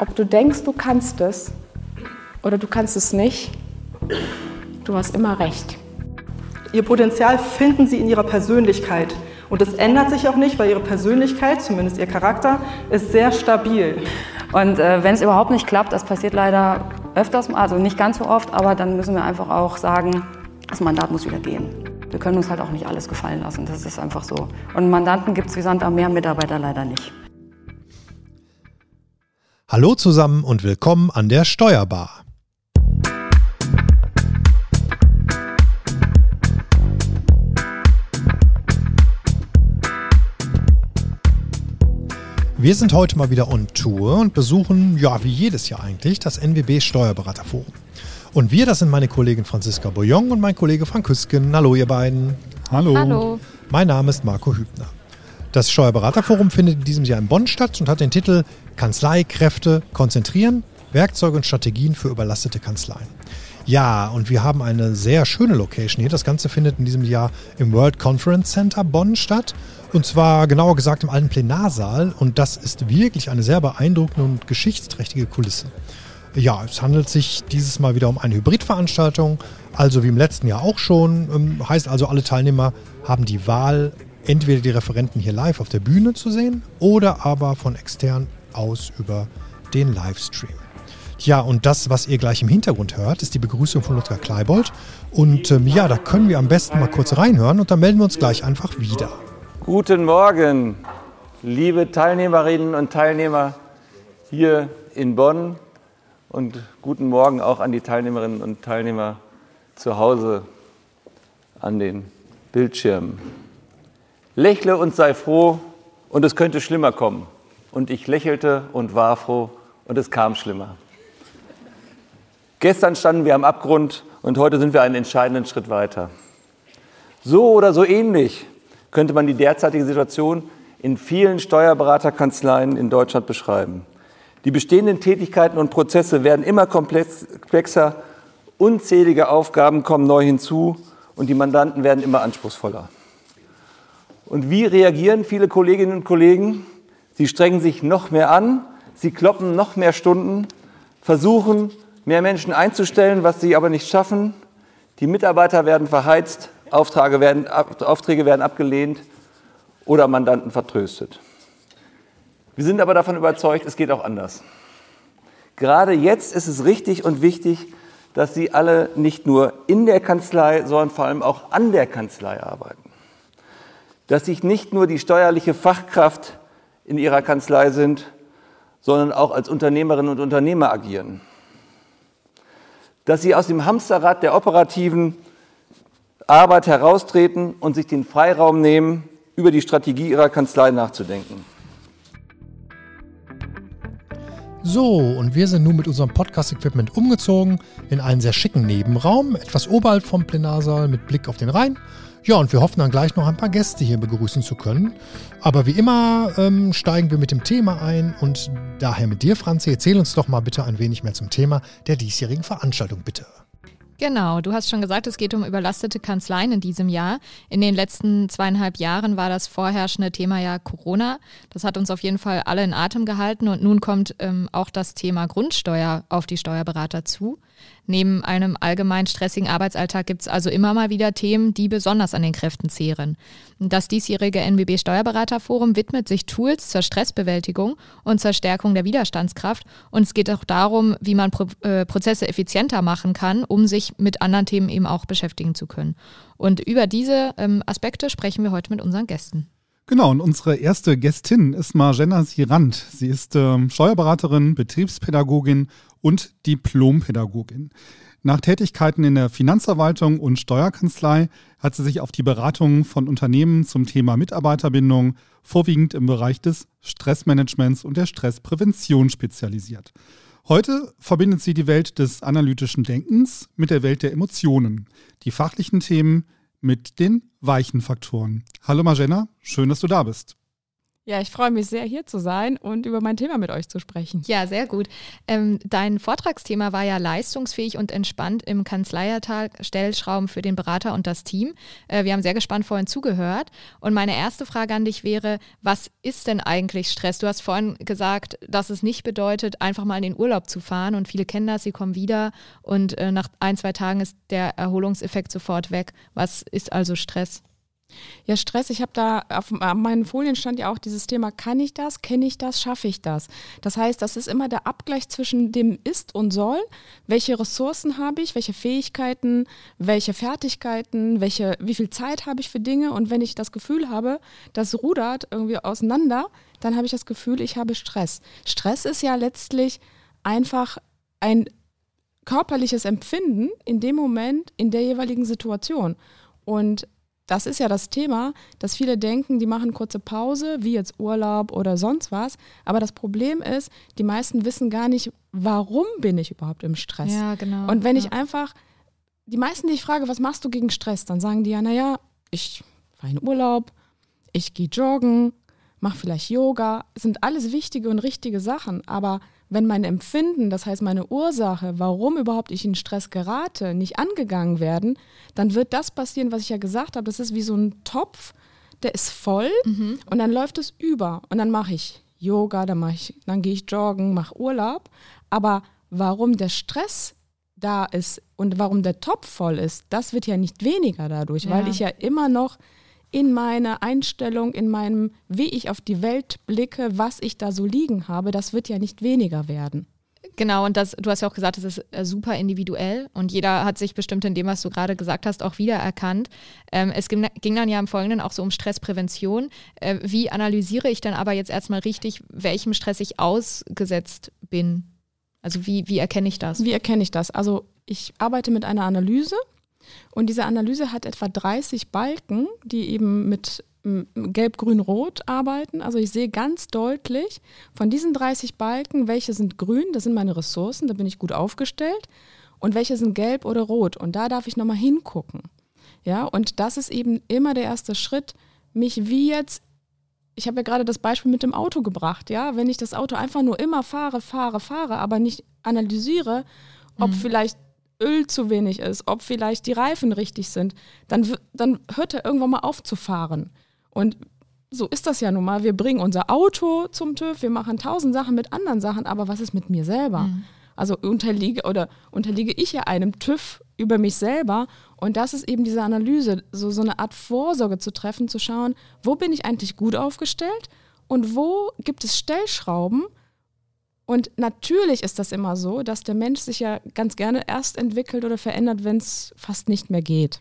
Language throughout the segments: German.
ob du denkst, du kannst es oder du kannst es nicht, du hast immer recht. Ihr Potenzial finden Sie in Ihrer Persönlichkeit. Und das ändert sich auch nicht, weil Ihre Persönlichkeit, zumindest Ihr Charakter, ist sehr stabil. Und äh, wenn es überhaupt nicht klappt, das passiert leider öfters, also nicht ganz so oft, aber dann müssen wir einfach auch sagen, das Mandat muss wieder gehen. Wir können uns halt auch nicht alles gefallen lassen, das ist einfach so. Und Mandanten gibt es wie Sand am Meer, Mitarbeiter leider nicht. Hallo zusammen und willkommen an der Steuerbar. Wir sind heute mal wieder on Tour und besuchen, ja, wie jedes Jahr eigentlich, das NWB Steuerberaterforum. Und wir, das sind meine Kollegin Franziska Boyong und mein Kollege Frank Küsken. Hallo, ihr beiden. Hallo. Hallo. Mein Name ist Marco Hübner. Das Steuerberaterforum findet in diesem Jahr in Bonn statt und hat den Titel Kanzleikräfte konzentrieren, Werkzeuge und Strategien für überlastete Kanzleien. Ja, und wir haben eine sehr schöne Location hier. Das Ganze findet in diesem Jahr im World Conference Center Bonn statt. Und zwar genauer gesagt im alten Plenarsaal. Und das ist wirklich eine sehr beeindruckende und geschichtsträchtige Kulisse. Ja, es handelt sich dieses Mal wieder um eine Hybridveranstaltung, also wie im letzten Jahr auch schon. Ähm, heißt also, alle Teilnehmer haben die Wahl, entweder die Referenten hier live auf der Bühne zu sehen oder aber von extern aus über den Livestream. Ja, und das, was ihr gleich im Hintergrund hört, ist die Begrüßung von Ludger Kleibold. Und ähm, ja, da können wir am besten mal kurz reinhören und dann melden wir uns gleich einfach wieder. Guten Morgen, liebe Teilnehmerinnen und Teilnehmer hier in Bonn und guten Morgen auch an die Teilnehmerinnen und Teilnehmer zu Hause an den Bildschirmen. Lächle und sei froh und es könnte schlimmer kommen. Und ich lächelte und war froh und es kam schlimmer. Gestern standen wir am Abgrund und heute sind wir einen entscheidenden Schritt weiter. So oder so ähnlich könnte man die derzeitige Situation in vielen Steuerberaterkanzleien in Deutschland beschreiben. Die bestehenden Tätigkeiten und Prozesse werden immer komplexer, unzählige Aufgaben kommen neu hinzu und die Mandanten werden immer anspruchsvoller. Und wie reagieren viele Kolleginnen und Kollegen? Sie strengen sich noch mehr an, sie kloppen noch mehr Stunden, versuchen, mehr Menschen einzustellen, was sie aber nicht schaffen. Die Mitarbeiter werden verheizt, Aufträge werden, Aufträge werden abgelehnt oder Mandanten vertröstet. Wir sind aber davon überzeugt, es geht auch anders. Gerade jetzt ist es richtig und wichtig, dass Sie alle nicht nur in der Kanzlei, sondern vor allem auch an der Kanzlei arbeiten. Dass sich nicht nur die steuerliche Fachkraft in Ihrer Kanzlei sind, sondern auch als Unternehmerinnen und Unternehmer agieren. Dass Sie aus dem Hamsterrad der operativen Arbeit heraustreten und sich den Freiraum nehmen, über die Strategie Ihrer Kanzlei nachzudenken. So, und wir sind nun mit unserem Podcast-Equipment umgezogen in einen sehr schicken Nebenraum, etwas oberhalb vom Plenarsaal mit Blick auf den Rhein. Ja, und wir hoffen dann gleich noch ein paar Gäste hier begrüßen zu können. Aber wie immer ähm, steigen wir mit dem Thema ein und daher mit dir, Franzi, erzähl uns doch mal bitte ein wenig mehr zum Thema der diesjährigen Veranstaltung, bitte. Genau, du hast schon gesagt, es geht um überlastete Kanzleien in diesem Jahr. In den letzten zweieinhalb Jahren war das vorherrschende Thema ja Corona. Das hat uns auf jeden Fall alle in Atem gehalten und nun kommt ähm, auch das Thema Grundsteuer auf die Steuerberater zu. Neben einem allgemein stressigen Arbeitsalltag gibt es also immer mal wieder Themen, die besonders an den Kräften zehren. Das diesjährige NBB Steuerberaterforum widmet sich Tools zur Stressbewältigung und zur Stärkung der Widerstandskraft. Und es geht auch darum, wie man Pro äh, Prozesse effizienter machen kann, um sich mit anderen Themen eben auch beschäftigen zu können. Und über diese ähm, Aspekte sprechen wir heute mit unseren Gästen. Genau, und unsere erste Gästin ist Marjana Sirand. Sie ist ähm, Steuerberaterin, Betriebspädagogin und Diplompädagogin. Nach Tätigkeiten in der Finanzverwaltung und Steuerkanzlei hat sie sich auf die Beratung von Unternehmen zum Thema Mitarbeiterbindung vorwiegend im Bereich des Stressmanagements und der Stressprävention spezialisiert. Heute verbindet sie die Welt des analytischen Denkens mit der Welt der Emotionen, die fachlichen Themen mit den weichen Faktoren. Hallo Magena, schön, dass du da bist. Ja, ich freue mich sehr, hier zu sein und über mein Thema mit euch zu sprechen. Ja, sehr gut. Ähm, dein Vortragsthema war ja leistungsfähig und entspannt im Kanzleiertag, Stellschrauben für den Berater und das Team. Äh, wir haben sehr gespannt vorhin zugehört. Und meine erste Frage an dich wäre, was ist denn eigentlich Stress? Du hast vorhin gesagt, dass es nicht bedeutet, einfach mal in den Urlaub zu fahren. Und viele kennen das, sie kommen wieder und äh, nach ein, zwei Tagen ist der Erholungseffekt sofort weg. Was ist also Stress? Ja, Stress, ich habe da auf meinen Folien stand ja auch dieses Thema, kann ich das, kenne ich das, schaffe ich das? Das heißt, das ist immer der Abgleich zwischen dem ist und soll. Welche Ressourcen habe ich, welche Fähigkeiten, welche Fertigkeiten, welche, wie viel Zeit habe ich für Dinge und wenn ich das Gefühl habe, das rudert irgendwie auseinander, dann habe ich das Gefühl, ich habe Stress. Stress ist ja letztlich einfach ein körperliches Empfinden in dem Moment, in der jeweiligen Situation. Und das ist ja das Thema, dass viele denken, die machen kurze Pause, wie jetzt Urlaub oder sonst was. Aber das Problem ist, die meisten wissen gar nicht, warum bin ich überhaupt im Stress. Ja, genau. Und wenn ja. ich einfach, die meisten, die ich frage, was machst du gegen Stress, dann sagen die ja, naja, ich fahre in Urlaub, ich gehe joggen, mache vielleicht Yoga. Das sind alles wichtige und richtige Sachen. Aber wenn mein Empfinden, das heißt meine Ursache, warum überhaupt ich in Stress gerate, nicht angegangen werden, dann wird das passieren, was ich ja gesagt habe. Das ist wie so ein Topf, der ist voll mhm. und dann läuft es über. Und dann mache ich Yoga, dann, mache ich, dann gehe ich joggen, mache Urlaub. Aber warum der Stress da ist und warum der Topf voll ist, das wird ja nicht weniger dadurch, ja. weil ich ja immer noch in meiner Einstellung, in meinem, wie ich auf die Welt blicke, was ich da so liegen habe, das wird ja nicht weniger werden. Genau, und das, du hast ja auch gesagt, das ist äh, super individuell und jeder hat sich bestimmt in dem, was du gerade gesagt hast, auch wiedererkannt. Ähm, es ging, ging, dann ja im Folgenden auch so um Stressprävention. Äh, wie analysiere ich dann aber jetzt erstmal richtig, welchem Stress ich ausgesetzt bin? Also wie, wie erkenne ich das? Wie erkenne ich das? Also ich arbeite mit einer Analyse und diese Analyse hat etwa 30 Balken, die eben mit Gelb, Grün, Rot arbeiten. Also ich sehe ganz deutlich von diesen 30 Balken, welche sind grün, das sind meine Ressourcen, da bin ich gut aufgestellt, und welche sind gelb oder rot. Und da darf ich nochmal hingucken. Ja, und das ist eben immer der erste Schritt, mich wie jetzt, ich habe ja gerade das Beispiel mit dem Auto gebracht, ja, wenn ich das Auto einfach nur immer fahre, fahre, fahre, aber nicht analysiere, ob mhm. vielleicht Öl zu wenig ist, ob vielleicht die Reifen richtig sind, dann, dann hört er irgendwann mal auf zu fahren. Und so ist das ja nun mal. Wir bringen unser Auto zum TÜV, wir machen tausend Sachen mit anderen Sachen, aber was ist mit mir selber? Mhm. Also unterliege oder unterliege ich ja einem TÜV über mich selber und das ist eben diese Analyse, so, so eine Art Vorsorge zu treffen, zu schauen, wo bin ich eigentlich gut aufgestellt und wo gibt es Stellschrauben, und natürlich ist das immer so, dass der Mensch sich ja ganz gerne erst entwickelt oder verändert, wenn es fast nicht mehr geht.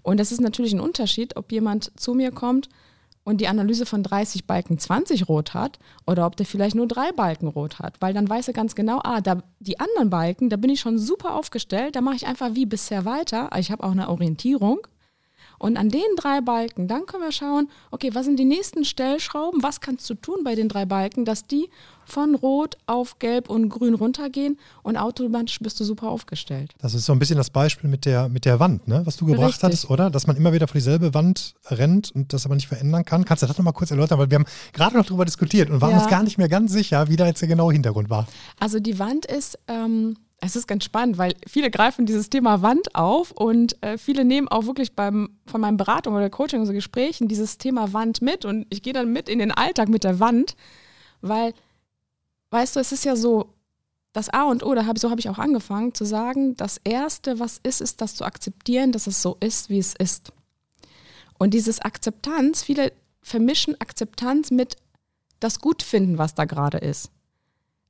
Und das ist natürlich ein Unterschied, ob jemand zu mir kommt und die Analyse von 30 Balken 20 rot hat oder ob der vielleicht nur drei Balken rot hat, weil dann weiß er ganz genau, ah, da, die anderen Balken, da bin ich schon super aufgestellt, da mache ich einfach wie bisher weiter. Ich habe auch eine Orientierung und an den drei Balken, dann können wir schauen, okay, was sind die nächsten Stellschrauben? Was kannst du tun bei den drei Balken, dass die von Rot auf Gelb und Grün runtergehen und automatisch bist du super aufgestellt. Das ist so ein bisschen das Beispiel mit der, mit der Wand, ne? was du gebracht Richtig. hattest, oder? Dass man immer wieder vor dieselbe Wand rennt und das aber nicht verändern kann. Kannst du das nochmal kurz erläutern? Weil wir haben gerade noch darüber diskutiert und waren ja. uns gar nicht mehr ganz sicher, wie da jetzt der genaue Hintergrund war. Also die Wand ist, ähm, es ist ganz spannend, weil viele greifen dieses Thema Wand auf und äh, viele nehmen auch wirklich beim, von meinen Beratungen oder Coaching oder Gesprächen dieses Thema Wand mit und ich gehe dann mit in den Alltag mit der Wand, weil, weißt du, es ist ja so, das A und O, da hab, so habe ich auch angefangen zu sagen, das Erste, was ist, ist das zu akzeptieren, dass es so ist, wie es ist. Und dieses Akzeptanz, viele vermischen Akzeptanz mit das Gutfinden, was da gerade ist.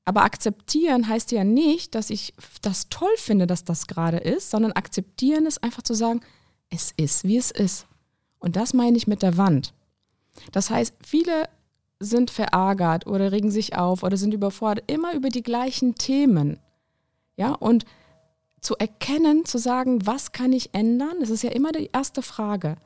Aber akzeptieren heißt ja nicht, dass ich das toll finde, dass das gerade ist, sondern akzeptieren ist einfach zu sagen, es ist, wie es ist. Und das meine ich mit der Wand. Das heißt, viele sind verärgert oder regen sich auf oder sind überfordert, immer über die gleichen Themen. Ja, und zu erkennen, zu sagen, was kann ich ändern, das ist ja immer die erste Frage.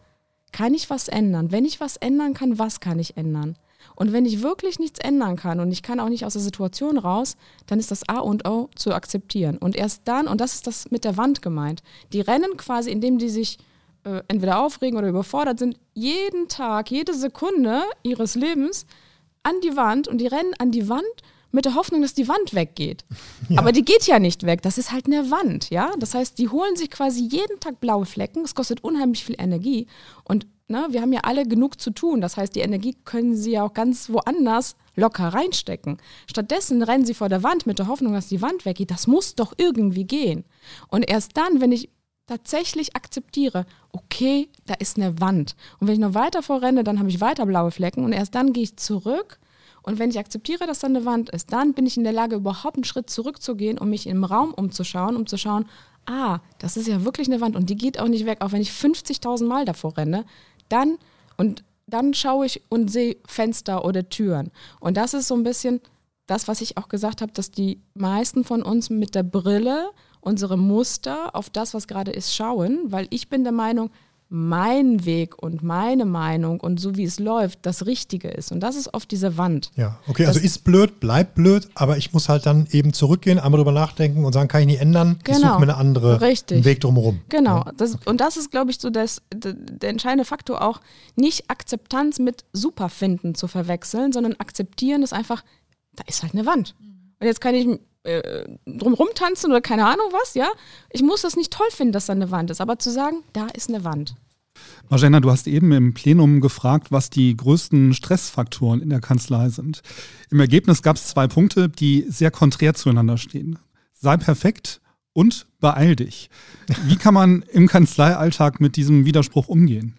Kann ich was ändern? Wenn ich was ändern kann, was kann ich ändern? Und wenn ich wirklich nichts ändern kann und ich kann auch nicht aus der Situation raus, dann ist das A und O zu akzeptieren. Und erst dann, und das ist das mit der Wand gemeint, die rennen quasi, indem die sich äh, entweder aufregen oder überfordert sind, jeden Tag, jede Sekunde ihres Lebens an die Wand und die rennen an die Wand mit der Hoffnung, dass die Wand weggeht. Ja. Aber die geht ja nicht weg. Das ist halt eine Wand, ja. Das heißt, die holen sich quasi jeden Tag blaue Flecken. Es kostet unheimlich viel Energie. Und ne, wir haben ja alle genug zu tun. Das heißt, die Energie können sie ja auch ganz woanders locker reinstecken. Stattdessen rennen sie vor der Wand mit der Hoffnung, dass die Wand weggeht. Das muss doch irgendwie gehen. Und erst dann, wenn ich tatsächlich akzeptiere, okay, da ist eine Wand. Und wenn ich noch weiter vorrenne, dann habe ich weiter blaue Flecken und erst dann gehe ich zurück. Und wenn ich akzeptiere, dass da eine Wand ist, dann bin ich in der Lage, überhaupt einen Schritt zurückzugehen, um mich im Raum umzuschauen, um zu schauen, ah, das ist ja wirklich eine Wand und die geht auch nicht weg, auch wenn ich 50.000 Mal davor renne. Dann, und dann schaue ich und sehe Fenster oder Türen. Und das ist so ein bisschen das, was ich auch gesagt habe, dass die meisten von uns mit der Brille unsere Muster auf das, was gerade ist, schauen, weil ich bin der Meinung, mein Weg und meine Meinung und so wie es läuft, das Richtige ist. Und das ist oft diese Wand. Ja, okay, also ist blöd, bleibt blöd, aber ich muss halt dann eben zurückgehen, einmal drüber nachdenken und sagen, kann ich nicht ändern, genau. ich suche mir eine andere Richtig. Weg drumherum. Genau, ja. das, und das ist, glaube ich, so das, der entscheidende Faktor auch, nicht Akzeptanz mit Superfinden zu verwechseln, sondern akzeptieren ist einfach, da ist halt eine Wand. Und jetzt kann ich äh, drumrum tanzen oder keine Ahnung was, ja. Ich muss das nicht toll finden, dass da eine Wand ist, aber zu sagen, da ist eine Wand. Marjana, du hast eben im Plenum gefragt, was die größten Stressfaktoren in der Kanzlei sind. Im Ergebnis gab es zwei Punkte, die sehr konträr zueinander stehen. Sei perfekt und beeil dich. Wie kann man im Kanzleialltag mit diesem Widerspruch umgehen?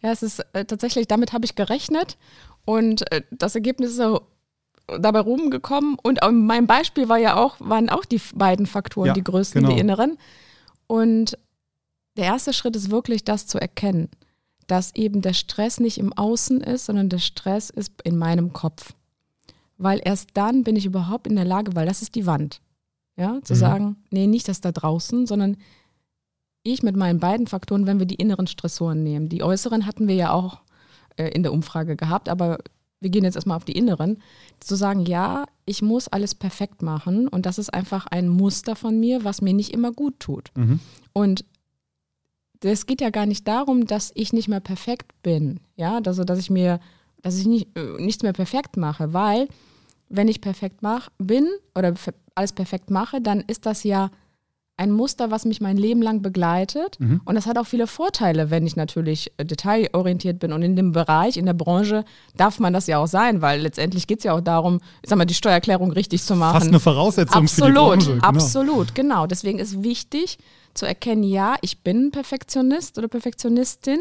Ja, es ist äh, tatsächlich, damit habe ich gerechnet und äh, das Ergebnis ist so dabei rumgekommen. Und mein Beispiel war ja auch, waren auch die beiden Faktoren, ja, die größten, genau. die inneren. Und der erste Schritt ist wirklich, das zu erkennen, dass eben der Stress nicht im Außen ist, sondern der Stress ist in meinem Kopf. Weil erst dann bin ich überhaupt in der Lage, weil das ist die Wand. Ja, zu mhm. sagen, nee, nicht das da draußen, sondern ich mit meinen beiden Faktoren, wenn wir die inneren Stressoren nehmen. Die äußeren hatten wir ja auch äh, in der Umfrage gehabt, aber wir gehen jetzt erstmal auf die inneren, zu sagen, ja, ich muss alles perfekt machen und das ist einfach ein Muster von mir, was mir nicht immer gut tut. Mhm. Und es geht ja gar nicht darum, dass ich nicht mehr perfekt bin, ja, also dass ich mir, dass ich nicht, äh, nichts mehr perfekt mache, weil wenn ich perfekt mach, bin oder alles perfekt mache, dann ist das ja ein Muster, was mich mein Leben lang begleitet. Mhm. Und das hat auch viele Vorteile, wenn ich natürlich äh, detailorientiert bin. Und in dem Bereich, in der Branche, darf man das ja auch sein, weil letztendlich geht es ja auch darum, ich sag mal, die Steuererklärung richtig zu machen. Fast eine Voraussetzung absolut, für die Branche. Genau. Absolut, genau. Deswegen ist wichtig zu erkennen, ja, ich bin Perfektionist oder Perfektionistin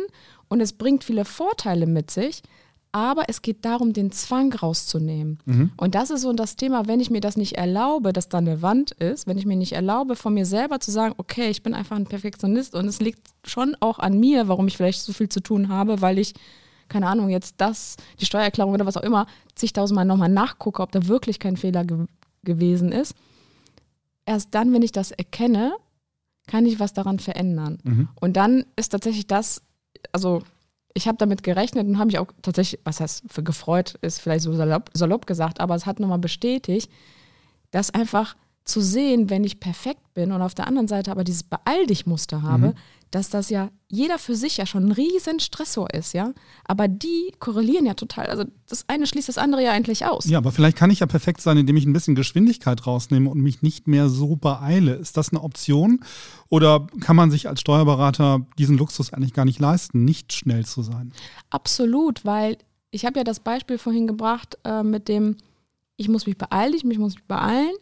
und es bringt viele Vorteile mit sich aber es geht darum, den Zwang rauszunehmen. Mhm. Und das ist so das Thema, wenn ich mir das nicht erlaube, dass da eine Wand ist, wenn ich mir nicht erlaube, von mir selber zu sagen, okay, ich bin einfach ein Perfektionist und es liegt schon auch an mir, warum ich vielleicht so viel zu tun habe, weil ich, keine Ahnung, jetzt das, die Steuererklärung oder was auch immer, zigtausendmal nochmal nachgucke, ob da wirklich kein Fehler ge gewesen ist. Erst dann, wenn ich das erkenne, kann ich was daran verändern. Mhm. Und dann ist tatsächlich das, also ich habe damit gerechnet und habe mich auch tatsächlich, was heißt gefreut, ist vielleicht so salopp, salopp gesagt, aber es hat nochmal bestätigt, dass einfach zu sehen, wenn ich perfekt bin und auf der anderen Seite aber dieses Beeil dich Muster habe, mhm. dass das ja jeder für sich ja schon ein riesen Stressor ist, ja. Aber die korrelieren ja total. Also das eine schließt das andere ja eigentlich aus. Ja, aber vielleicht kann ich ja perfekt sein, indem ich ein bisschen Geschwindigkeit rausnehme und mich nicht mehr so beeile. Ist das eine Option? Oder kann man sich als Steuerberater diesen Luxus eigentlich gar nicht leisten, nicht schnell zu sein? Absolut, weil ich habe ja das Beispiel vorhin gebracht äh, mit dem, ich muss mich beeilen, ich muss mich beeilen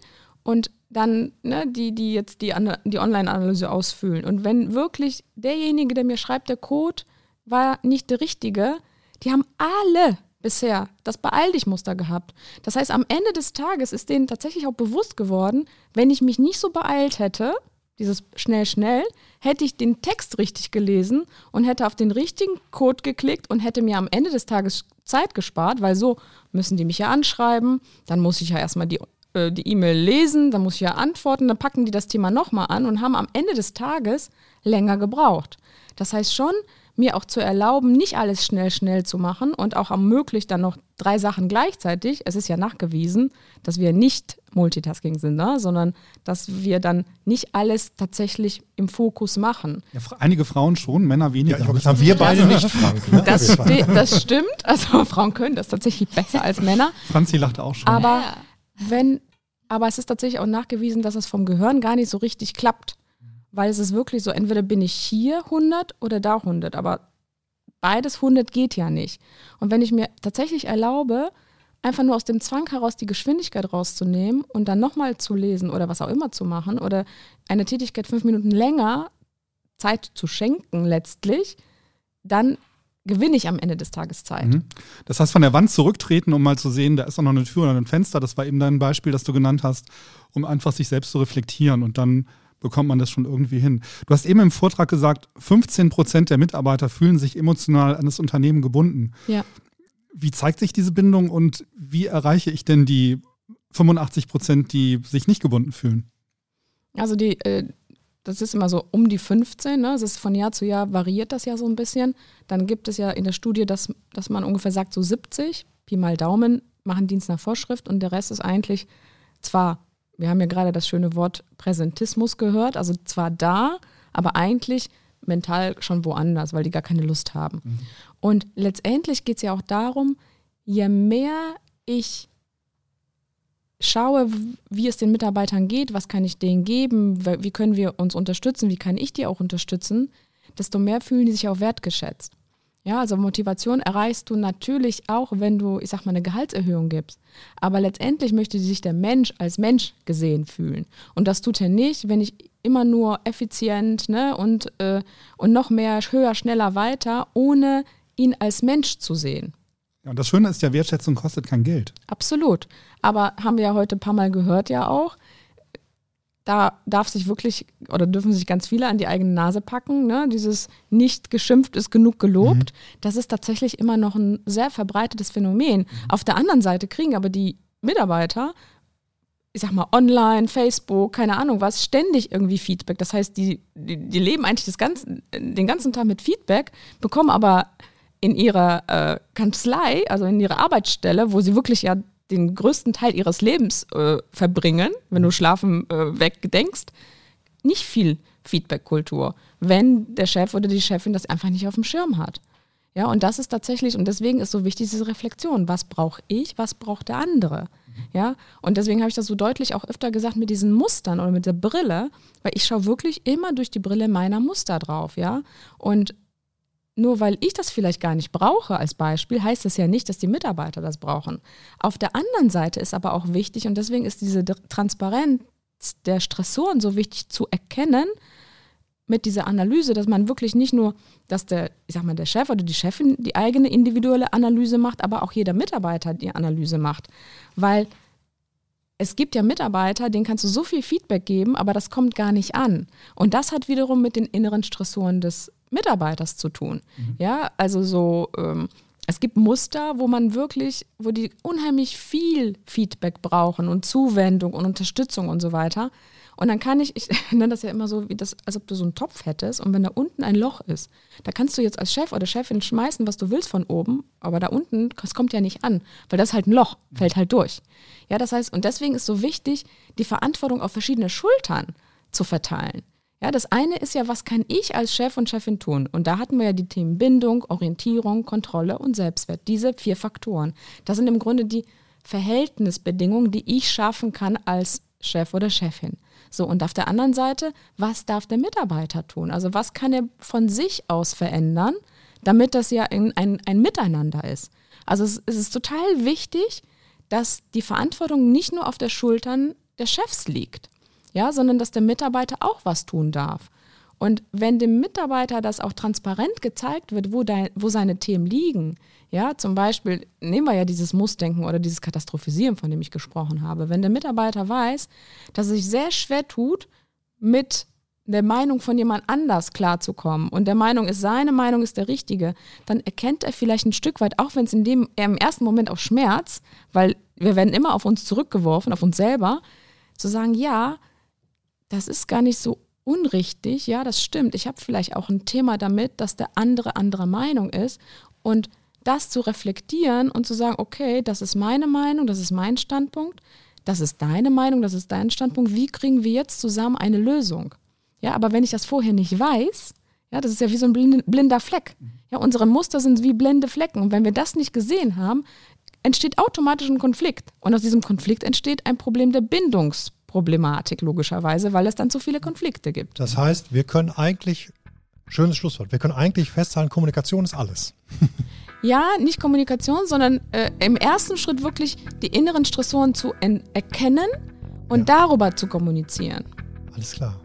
und dann ne, die, die jetzt die, die Online-Analyse ausfüllen. Und wenn wirklich derjenige, der mir schreibt, der Code war nicht der richtige, die haben alle bisher das Beeil dich Muster gehabt. Das heißt, am Ende des Tages ist denen tatsächlich auch bewusst geworden, wenn ich mich nicht so beeilt hätte, dieses schnell, schnell, hätte ich den Text richtig gelesen und hätte auf den richtigen Code geklickt und hätte mir am Ende des Tages Zeit gespart, weil so müssen die mich ja anschreiben, dann muss ich ja erstmal die äh, die E-Mail lesen, dann muss ich ja antworten, dann packen die das Thema nochmal an und haben am Ende des Tages länger gebraucht. Das heißt schon, mir auch zu erlauben, nicht alles schnell, schnell zu machen und auch ermöglicht dann noch drei Sachen gleichzeitig. Es ist ja nachgewiesen, dass wir nicht Multitasking sind, ne? sondern dass wir dann nicht alles tatsächlich im Fokus machen. Ja, einige Frauen schon, Männer weniger. Ja, ich haben wir beide nicht, Frank. Ne? Das, das, stimmt. Also Frauen können das tatsächlich besser als Männer. Franzi lachte auch schon. Aber wenn, aber es ist tatsächlich auch nachgewiesen, dass es vom Gehirn gar nicht so richtig klappt. Weil es ist wirklich so, entweder bin ich hier 100 oder da 100, aber beides 100 geht ja nicht. Und wenn ich mir tatsächlich erlaube, einfach nur aus dem Zwang heraus die Geschwindigkeit rauszunehmen und dann nochmal zu lesen oder was auch immer zu machen oder eine Tätigkeit fünf Minuten länger Zeit zu schenken letztlich, dann gewinne ich am Ende des Tages Zeit. Mhm. Das heißt, von der Wand zurücktreten, um mal zu sehen, da ist auch noch eine Tür oder ein Fenster, das war eben dein Beispiel, das du genannt hast, um einfach sich selbst zu reflektieren und dann bekommt man das schon irgendwie hin. Du hast eben im Vortrag gesagt, 15 Prozent der Mitarbeiter fühlen sich emotional an das Unternehmen gebunden. Ja. Wie zeigt sich diese Bindung und wie erreiche ich denn die 85 Prozent, die sich nicht gebunden fühlen? Also die, äh, das ist immer so um die 15, ne? Das ist von Jahr zu Jahr variiert das ja so ein bisschen. Dann gibt es ja in der Studie, dass, dass man ungefähr sagt, so 70, Pi mal Daumen, machen Dienst nach Vorschrift und der Rest ist eigentlich zwar wir haben ja gerade das schöne Wort Präsentismus gehört, also zwar da, aber eigentlich mental schon woanders, weil die gar keine Lust haben. Mhm. Und letztendlich geht es ja auch darum, je mehr ich schaue, wie es den Mitarbeitern geht, was kann ich denen geben, wie können wir uns unterstützen, wie kann ich die auch unterstützen, desto mehr fühlen die sich auch wertgeschätzt. Ja, also Motivation erreichst du natürlich auch, wenn du, ich sag mal, eine Gehaltserhöhung gibst. Aber letztendlich möchte sich der Mensch als Mensch gesehen fühlen. Und das tut er nicht, wenn ich immer nur effizient ne, und, äh, und noch mehr, höher, schneller weiter, ohne ihn als Mensch zu sehen. Ja, und das Schöne ist ja, Wertschätzung kostet kein Geld. Absolut. Aber haben wir ja heute ein paar Mal gehört ja auch, da darf sich wirklich oder dürfen sich ganz viele an die eigene Nase packen. Ne? Dieses nicht geschimpft ist genug gelobt. Mhm. Das ist tatsächlich immer noch ein sehr verbreitetes Phänomen. Mhm. Auf der anderen Seite kriegen aber die Mitarbeiter, ich sag mal, online, Facebook, keine Ahnung was, ständig irgendwie Feedback. Das heißt, die, die, die leben eigentlich das ganze, den ganzen Tag mit Feedback, bekommen aber in ihrer äh, Kanzlei, also in ihrer Arbeitsstelle, wo sie wirklich ja den größten Teil ihres Lebens äh, verbringen, wenn du Schlafen äh, wegdenkst, nicht viel Feedback-Kultur, wenn der Chef oder die Chefin das einfach nicht auf dem Schirm hat. Ja, und das ist tatsächlich, und deswegen ist so wichtig diese Reflexion. Was brauche ich, was braucht der andere? Ja, und deswegen habe ich das so deutlich auch öfter gesagt mit diesen Mustern oder mit der Brille, weil ich schaue wirklich immer durch die Brille meiner Muster drauf, ja. Und nur weil ich das vielleicht gar nicht brauche als Beispiel, heißt das ja nicht, dass die Mitarbeiter das brauchen. Auf der anderen Seite ist aber auch wichtig, und deswegen ist diese Transparenz der Stressoren so wichtig zu erkennen, mit dieser Analyse, dass man wirklich nicht nur, dass der, ich sag mal, der Chef oder die Chefin die eigene individuelle Analyse macht, aber auch jeder Mitarbeiter die Analyse macht. Weil es gibt ja Mitarbeiter, denen kannst du so viel Feedback geben, aber das kommt gar nicht an. Und das hat wiederum mit den inneren Stressoren des Mitarbeiters zu tun. Mhm. Ja, also so, ähm, es gibt Muster, wo man wirklich, wo die unheimlich viel Feedback brauchen und Zuwendung und Unterstützung und so weiter. Und dann kann ich, ich nenne das ja immer so, wie das, als ob du so einen Topf hättest und wenn da unten ein Loch ist, da kannst du jetzt als Chef oder Chefin schmeißen, was du willst von oben, aber da unten, das kommt ja nicht an, weil das ist halt ein Loch, fällt halt durch. Ja, das heißt, und deswegen ist so wichtig, die Verantwortung auf verschiedene Schultern zu verteilen. Ja, das eine ist ja, was kann ich als Chef und Chefin tun? Und da hatten wir ja die Themen Bindung, Orientierung, Kontrolle und Selbstwert. Diese vier Faktoren. Das sind im Grunde die Verhältnisbedingungen, die ich schaffen kann als Chef oder Chefin. So, und auf der anderen Seite, was darf der Mitarbeiter tun? Also was kann er von sich aus verändern, damit das ja ein, ein, ein Miteinander ist? Also es, es ist total wichtig, dass die Verantwortung nicht nur auf der Schultern der Chefs liegt ja, sondern dass der Mitarbeiter auch was tun darf. Und wenn dem Mitarbeiter das auch transparent gezeigt wird, wo, dein, wo seine Themen liegen, ja, zum Beispiel nehmen wir ja dieses Mussdenken oder dieses Katastrophisieren, von dem ich gesprochen habe. Wenn der Mitarbeiter weiß, dass er sich sehr schwer tut, mit der Meinung von jemand anders klarzukommen und der Meinung ist, seine Meinung ist der richtige, dann erkennt er vielleicht ein Stück weit, auch wenn es in dem im ersten Moment auch Schmerz, weil wir werden immer auf uns zurückgeworfen, auf uns selber, zu sagen, ja, das ist gar nicht so unrichtig, ja, das stimmt. Ich habe vielleicht auch ein Thema damit, dass der andere andere Meinung ist und das zu reflektieren und zu sagen, okay, das ist meine Meinung, das ist mein Standpunkt, das ist deine Meinung, das ist dein Standpunkt, wie kriegen wir jetzt zusammen eine Lösung? Ja, aber wenn ich das vorher nicht weiß, ja, das ist ja wie so ein blinder Fleck. Ja, unsere Muster sind wie blinde Flecken. Und wenn wir das nicht gesehen haben, entsteht automatisch ein Konflikt. Und aus diesem Konflikt entsteht ein Problem der Bindungsproblematik, logischerweise, weil es dann zu viele Konflikte gibt. Das heißt, wir können eigentlich, schönes Schlusswort, wir können eigentlich festhalten, Kommunikation ist alles. ja, nicht Kommunikation, sondern äh, im ersten Schritt wirklich die inneren Stressoren zu erkennen und ja. darüber zu kommunizieren. Alles klar.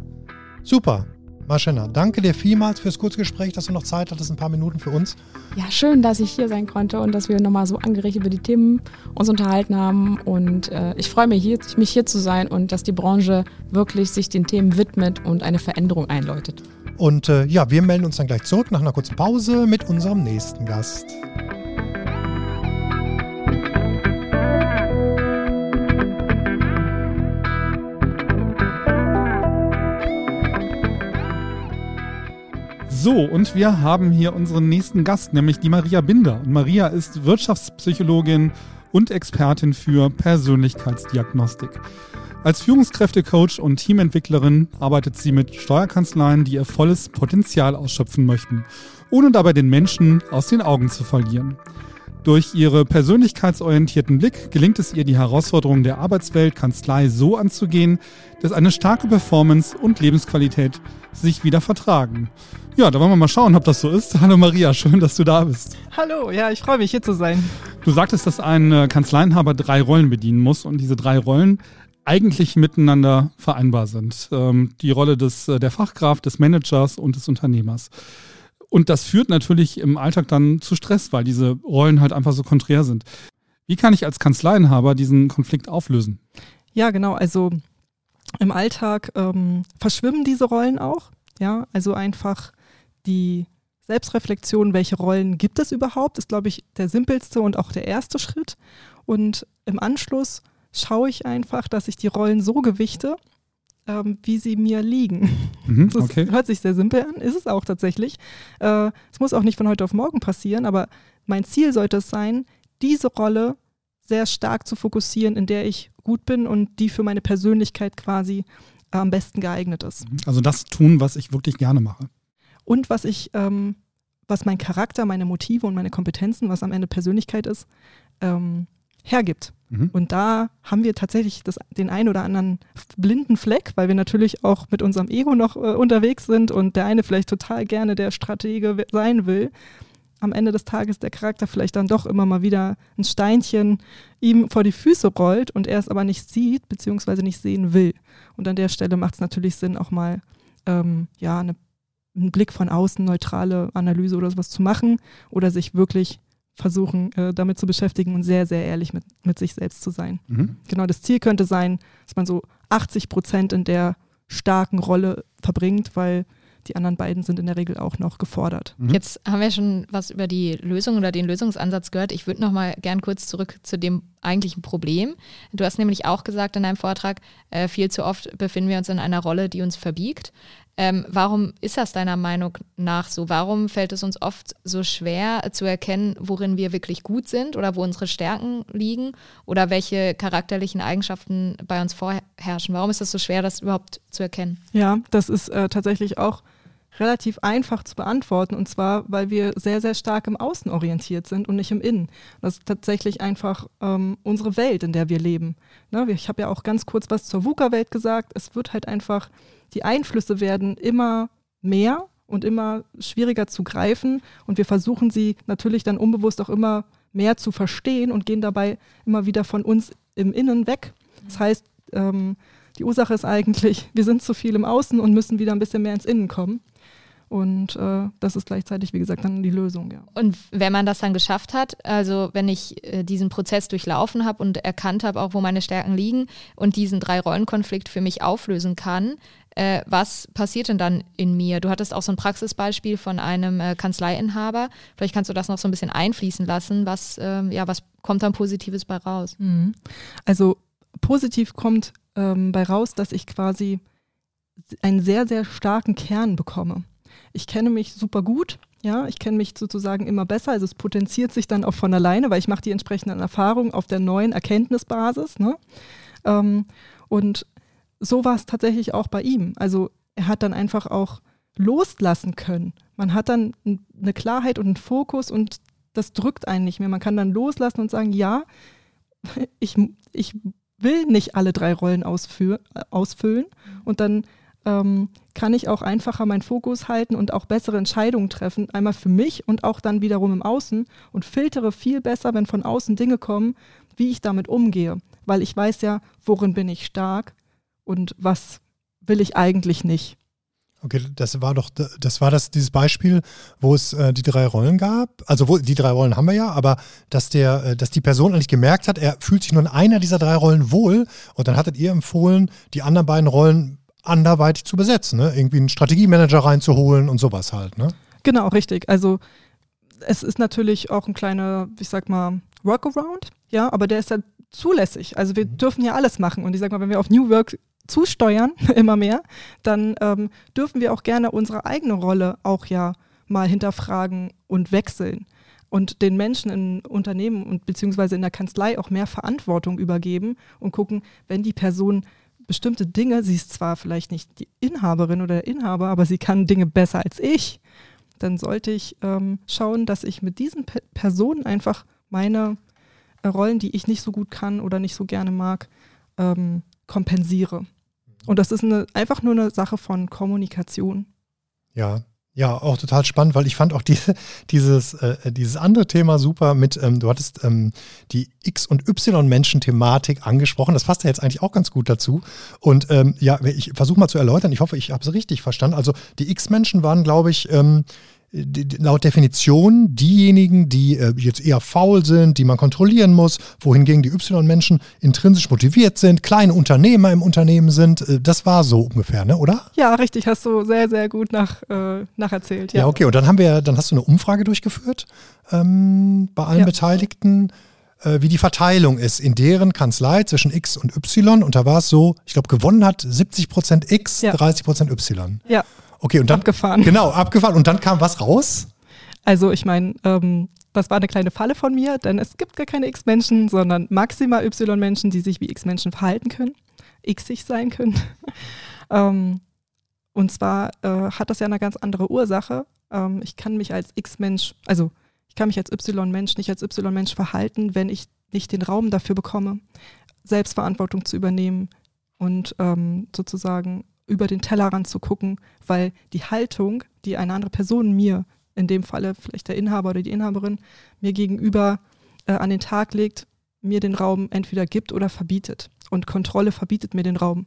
Super. Marschena, danke dir vielmals fürs Kurzgespräch, dass du noch Zeit hattest, ein paar Minuten für uns. Ja, schön, dass ich hier sein konnte und dass wir nochmal so angeregt über die Themen uns unterhalten haben. Und äh, ich freue mich, hier, mich hier zu sein und dass die Branche wirklich sich den Themen widmet und eine Veränderung einläutet. Und äh, ja, wir melden uns dann gleich zurück nach einer kurzen Pause mit unserem nächsten Gast. So, und wir haben hier unseren nächsten Gast, nämlich die Maria Binder. Und Maria ist Wirtschaftspsychologin und Expertin für Persönlichkeitsdiagnostik. Als Führungskräftecoach und Teamentwicklerin arbeitet sie mit Steuerkanzleien, die ihr volles Potenzial ausschöpfen möchten, ohne dabei den Menschen aus den Augen zu verlieren. Durch ihre persönlichkeitsorientierten Blick gelingt es ihr, die Herausforderungen der Arbeitswelt Kanzlei so anzugehen, dass eine starke Performance und Lebensqualität sich wieder vertragen. Ja, da wollen wir mal schauen, ob das so ist. Hallo Maria, schön, dass du da bist. Hallo, ja, ich freue mich, hier zu sein. Du sagtest, dass ein äh, Kanzleienhaber drei Rollen bedienen muss und diese drei Rollen eigentlich miteinander vereinbar sind. Ähm, die Rolle des, äh, der Fachkraft, des Managers und des Unternehmers. Und das führt natürlich im Alltag dann zu Stress, weil diese Rollen halt einfach so konträr sind. Wie kann ich als Kanzleienhaber diesen Konflikt auflösen? Ja, genau. Also im Alltag ähm, verschwimmen diese Rollen auch. Ja, also einfach die Selbstreflexion, welche Rollen gibt es überhaupt, ist, glaube ich, der simpelste und auch der erste Schritt. Und im Anschluss schaue ich einfach, dass ich die Rollen so gewichte, ähm, wie sie mir liegen. Mhm, okay. Das hört sich sehr simpel an, ist es auch tatsächlich. Äh, es äh, muss auch nicht von heute auf morgen passieren, aber mein Ziel sollte es sein, diese Rolle sehr stark zu fokussieren, in der ich gut bin und die für meine Persönlichkeit quasi äh, am besten geeignet ist. Mhm. Also das tun, was ich wirklich gerne mache. Und was ich, ähm, was mein Charakter, meine Motive und meine Kompetenzen, was am Ende Persönlichkeit ist, ähm, hergibt. Mhm. Und da haben wir tatsächlich das, den einen oder anderen blinden Fleck, weil wir natürlich auch mit unserem Ego noch äh, unterwegs sind und der eine vielleicht total gerne der Stratege sein will. Am Ende des Tages der Charakter vielleicht dann doch immer mal wieder ein Steinchen ihm vor die Füße rollt und er es aber nicht sieht, beziehungsweise nicht sehen will. Und an der Stelle macht es natürlich Sinn, auch mal ähm, ja, eine, einen Blick von außen, neutrale Analyse oder sowas zu machen oder sich wirklich versuchen, äh, damit zu beschäftigen und sehr, sehr ehrlich mit, mit sich selbst zu sein. Mhm. Genau, das Ziel könnte sein, dass man so 80 Prozent in der starken Rolle verbringt, weil die anderen beiden sind in der Regel auch noch gefordert. Mhm. Jetzt haben wir schon was über die Lösung oder den Lösungsansatz gehört. Ich würde noch mal gern kurz zurück zu dem eigentlichen Problem. Du hast nämlich auch gesagt in deinem Vortrag, äh, viel zu oft befinden wir uns in einer Rolle, die uns verbiegt. Ähm, warum ist das deiner Meinung nach so? Warum fällt es uns oft so schwer zu erkennen, worin wir wirklich gut sind oder wo unsere Stärken liegen oder welche charakterlichen Eigenschaften bei uns vorherrschen? Warum ist es so schwer, das überhaupt zu erkennen? Ja, das ist äh, tatsächlich auch relativ einfach zu beantworten und zwar, weil wir sehr, sehr stark im Außen orientiert sind und nicht im Innen. Das ist tatsächlich einfach ähm, unsere Welt, in der wir leben. Ne? Ich habe ja auch ganz kurz was zur VUCA-Welt gesagt. Es wird halt einfach die Einflüsse werden immer mehr und immer schwieriger zu greifen. Und wir versuchen sie natürlich dann unbewusst auch immer mehr zu verstehen und gehen dabei immer wieder von uns im Innen weg. Das heißt, ähm, die Ursache ist eigentlich, wir sind zu viel im Außen und müssen wieder ein bisschen mehr ins Innen kommen. Und äh, das ist gleichzeitig, wie gesagt, dann die Lösung, ja. Und wenn man das dann geschafft hat, also wenn ich äh, diesen Prozess durchlaufen habe und erkannt habe, auch wo meine Stärken liegen und diesen Drei-Rollen-Konflikt für mich auflösen kann, äh, was passiert denn dann in mir? Du hattest auch so ein Praxisbeispiel von einem äh, Kanzleiinhaber. Vielleicht kannst du das noch so ein bisschen einfließen lassen. Was, ähm, ja, was kommt dann Positives bei raus? Mhm. Also positiv kommt ähm, bei raus, dass ich quasi einen sehr, sehr starken Kern bekomme. Ich kenne mich super gut, ja, ich kenne mich sozusagen immer besser, also es potenziert sich dann auch von alleine, weil ich mache die entsprechenden Erfahrungen auf der neuen Erkenntnisbasis. Ne? Ähm, und so war es tatsächlich auch bei ihm. Also er hat dann einfach auch loslassen können. Man hat dann eine Klarheit und einen Fokus und das drückt einen nicht mehr. Man kann dann loslassen und sagen, ja, ich, ich will nicht alle drei Rollen ausfüllen und dann ähm, kann ich auch einfacher meinen Fokus halten und auch bessere Entscheidungen treffen, einmal für mich und auch dann wiederum im Außen und filtere viel besser, wenn von außen Dinge kommen, wie ich damit umgehe, weil ich weiß ja, worin bin ich stark und was will ich eigentlich nicht. Okay, das war doch, das war das, dieses Beispiel, wo es äh, die drei Rollen gab. Also wo, die drei Rollen haben wir ja, aber dass der, äh, dass die Person eigentlich gemerkt hat, er fühlt sich nur in einer dieser drei Rollen wohl und dann hattet ihr empfohlen, die anderen beiden Rollen anderweitig zu besetzen, ne? Irgendwie einen Strategiemanager reinzuholen und sowas halt, ne? Genau, richtig. Also es ist natürlich auch ein kleiner, ich sag mal, Workaround, ja, aber der ist ja zulässig. Also wir mhm. dürfen ja alles machen. Und ich sag mal, wenn wir auf New Work zusteuern, immer mehr, dann ähm, dürfen wir auch gerne unsere eigene Rolle auch ja mal hinterfragen und wechseln und den Menschen in Unternehmen und beziehungsweise in der Kanzlei auch mehr Verantwortung übergeben und gucken, wenn die Person bestimmte Dinge, sie ist zwar vielleicht nicht die Inhaberin oder der Inhaber, aber sie kann Dinge besser als ich, dann sollte ich ähm, schauen, dass ich mit diesen Pe Personen einfach meine äh, Rollen, die ich nicht so gut kann oder nicht so gerne mag, ähm, kompensiere. Und das ist eine, einfach nur eine Sache von Kommunikation. Ja, ja, auch total spannend, weil ich fand auch die, dieses, äh, dieses andere Thema super mit, ähm, du hattest ähm, die X- und Y-Menschen-Thematik angesprochen. Das passt ja jetzt eigentlich auch ganz gut dazu. Und ähm, ja, ich versuche mal zu erläutern. Ich hoffe, ich habe es richtig verstanden. Also die X-Menschen waren, glaube ich, ähm, laut Definition diejenigen, die äh, jetzt eher faul sind, die man kontrollieren muss, wohingegen die Y-Menschen intrinsisch motiviert sind, kleine Unternehmer im Unternehmen sind. Äh, das war so ungefähr, ne, oder? Ja, richtig, hast du sehr, sehr gut nach, äh, nacherzählt. Ja. ja, okay, und dann haben wir, dann hast du eine Umfrage durchgeführt ähm, bei allen ja. Beteiligten äh, wie die Verteilung ist in deren Kanzlei zwischen X und Y. Und da war es so, ich glaube, gewonnen hat 70 Prozent X, ja. 30 Prozent Y. Ja, Okay, und dann. Abgefahren. Genau, abgefahren. Und dann kam was raus? Also, ich meine, ähm, das war eine kleine Falle von mir, denn es gibt gar keine X-Menschen, sondern maximal Y-Menschen, die sich wie X-Menschen verhalten können, Xig sein können. ähm, und zwar äh, hat das ja eine ganz andere Ursache. Ähm, ich kann mich als X-Mensch, also ich kann mich als Y-Mensch nicht als Y-Mensch verhalten, wenn ich nicht den Raum dafür bekomme, Selbstverantwortung zu übernehmen und ähm, sozusagen über den Tellerrand zu gucken, weil die Haltung, die eine andere Person mir, in dem Falle vielleicht der Inhaber oder die Inhaberin, mir gegenüber äh, an den Tag legt, mir den Raum entweder gibt oder verbietet. Und Kontrolle verbietet mir den Raum.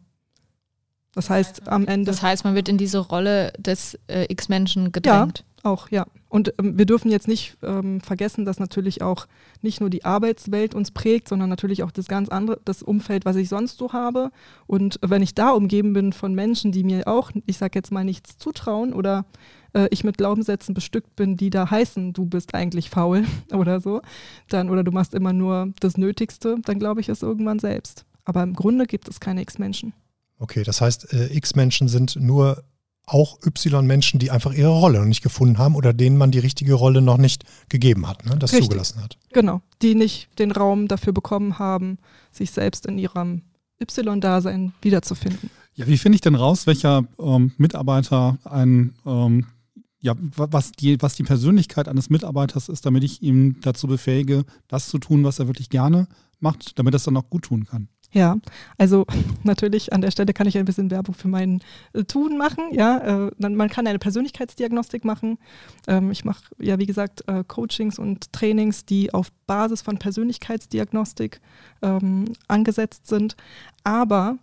Das heißt, am Ende. Das heißt, man wird in diese Rolle des äh, X-Menschen gedrängt. Ja, auch, ja. Und ähm, wir dürfen jetzt nicht ähm, vergessen, dass natürlich auch nicht nur die Arbeitswelt uns prägt, sondern natürlich auch das ganz andere, das Umfeld, was ich sonst so habe. Und wenn ich da umgeben bin von Menschen, die mir auch, ich sag jetzt mal, nichts zutrauen oder äh, ich mit Glaubenssätzen bestückt bin, die da heißen, du bist eigentlich faul oder so, dann oder du machst immer nur das Nötigste, dann glaube ich es irgendwann selbst. Aber im Grunde gibt es keine X-Menschen. Okay, das heißt, äh, X-Menschen sind nur auch Y-Menschen, die einfach ihre Rolle noch nicht gefunden haben oder denen man die richtige Rolle noch nicht gegeben hat, ne, das Richtig. zugelassen hat. Genau, die nicht den Raum dafür bekommen haben, sich selbst in ihrem Y-Dasein wiederzufinden. Ja, wie finde ich denn raus, welcher ähm, Mitarbeiter ein, ähm, ja, was die, was die Persönlichkeit eines Mitarbeiters ist, damit ich ihn dazu befähige, das zu tun, was er wirklich gerne macht, damit er es dann auch gut tun kann? Ja, also natürlich an der Stelle kann ich ein bisschen Werbung für mein äh, Tun machen. Ja, äh, man kann eine Persönlichkeitsdiagnostik machen. Ähm, ich mache ja wie gesagt äh, Coachings und Trainings, die auf Basis von Persönlichkeitsdiagnostik ähm, angesetzt sind. Aber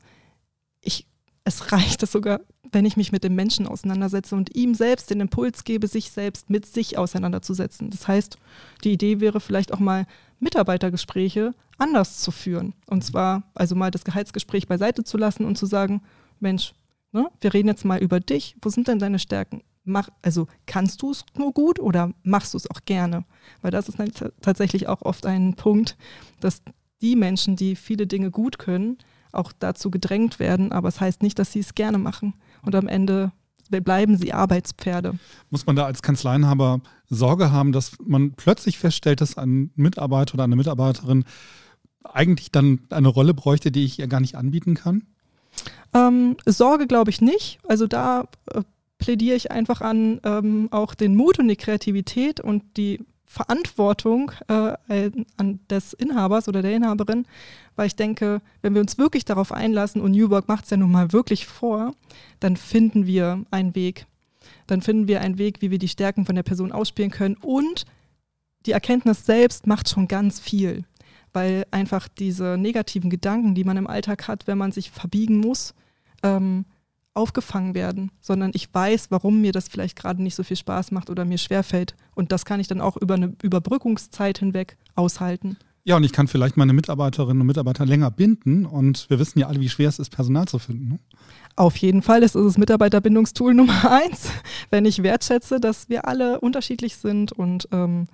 ich, es reicht es sogar, wenn ich mich mit dem Menschen auseinandersetze und ihm selbst den Impuls gebe, sich selbst mit sich auseinanderzusetzen. Das heißt, die Idee wäre vielleicht auch mal Mitarbeitergespräche anders zu führen. Und zwar also mal das Gehaltsgespräch beiseite zu lassen und zu sagen, Mensch, ne, wir reden jetzt mal über dich. Wo sind denn deine Stärken? Mach, also kannst du es nur gut oder machst du es auch gerne? Weil das ist tatsächlich auch oft ein Punkt, dass die Menschen, die viele Dinge gut können, auch dazu gedrängt werden, aber es das heißt nicht, dass sie es gerne machen. und am Ende bleiben sie Arbeitspferde. Muss man da als Kanzleienhaber Sorge haben, dass man plötzlich feststellt, dass ein Mitarbeiter oder eine Mitarbeiterin eigentlich dann eine Rolle bräuchte, die ich ihr gar nicht anbieten kann? Ähm, Sorge glaube ich nicht. Also da äh, plädiere ich einfach an ähm, auch den Mut und die Kreativität und die Verantwortung äh, an des Inhabers oder der Inhaberin, weil ich denke, wenn wir uns wirklich darauf einlassen und Newburg macht es ja nun mal wirklich vor, dann finden wir einen Weg. Dann finden wir einen Weg, wie wir die Stärken von der Person ausspielen können und die Erkenntnis selbst macht schon ganz viel, weil einfach diese negativen Gedanken, die man im Alltag hat, wenn man sich verbiegen muss, ähm, aufgefangen werden, sondern ich weiß, warum mir das vielleicht gerade nicht so viel Spaß macht oder mir schwerfällt. Und das kann ich dann auch über eine Überbrückungszeit hinweg aushalten. Ja, und ich kann vielleicht meine Mitarbeiterinnen und Mitarbeiter länger binden. Und wir wissen ja alle, wie schwer es ist, Personal zu finden. Ne? Auf jeden Fall ist es das Mitarbeiterbindungstool Nummer eins, wenn ich wertschätze, dass wir alle unterschiedlich sind und ähm,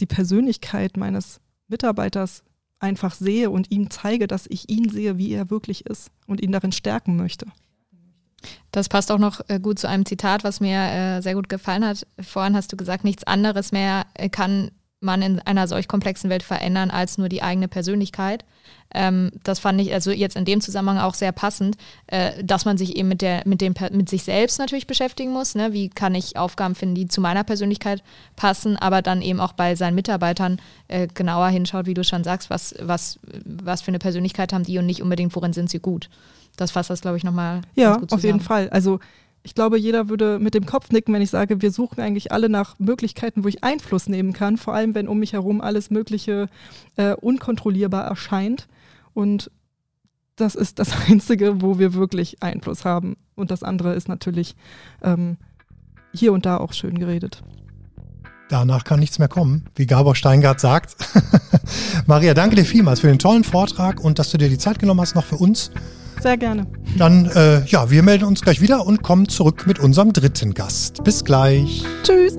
die Persönlichkeit meines Mitarbeiters einfach sehe und ihm zeige, dass ich ihn sehe, wie er wirklich ist und ihn darin stärken möchte. Das passt auch noch äh, gut zu einem Zitat, was mir äh, sehr gut gefallen hat. Vorhin hast du gesagt, nichts anderes mehr äh, kann man in einer solch komplexen Welt verändern als nur die eigene Persönlichkeit. Ähm, das fand ich also jetzt in dem Zusammenhang auch sehr passend, äh, dass man sich eben mit der mit dem mit sich selbst natürlich beschäftigen muss. Ne? Wie kann ich Aufgaben finden, die zu meiner Persönlichkeit passen, aber dann eben auch bei seinen Mitarbeitern äh, genauer hinschaut, wie du schon sagst, was was was für eine Persönlichkeit haben die und nicht unbedingt worin sind sie gut. Das fasst das, glaube ich, nochmal. Ja, gut auf jeden Fall. Also ich glaube, jeder würde mit dem Kopf nicken, wenn ich sage, wir suchen eigentlich alle nach Möglichkeiten, wo ich Einfluss nehmen kann, vor allem wenn um mich herum alles Mögliche äh, unkontrollierbar erscheint. Und das ist das Einzige, wo wir wirklich Einfluss haben. Und das andere ist natürlich ähm, hier und da auch schön geredet. Danach kann nichts mehr kommen, wie Gabor Steingart sagt. Maria, danke dir vielmals für den tollen Vortrag und dass du dir die Zeit genommen hast, noch für uns sehr gerne. Dann, äh, ja, wir melden uns gleich wieder und kommen zurück mit unserem dritten Gast. Bis gleich. Tschüss.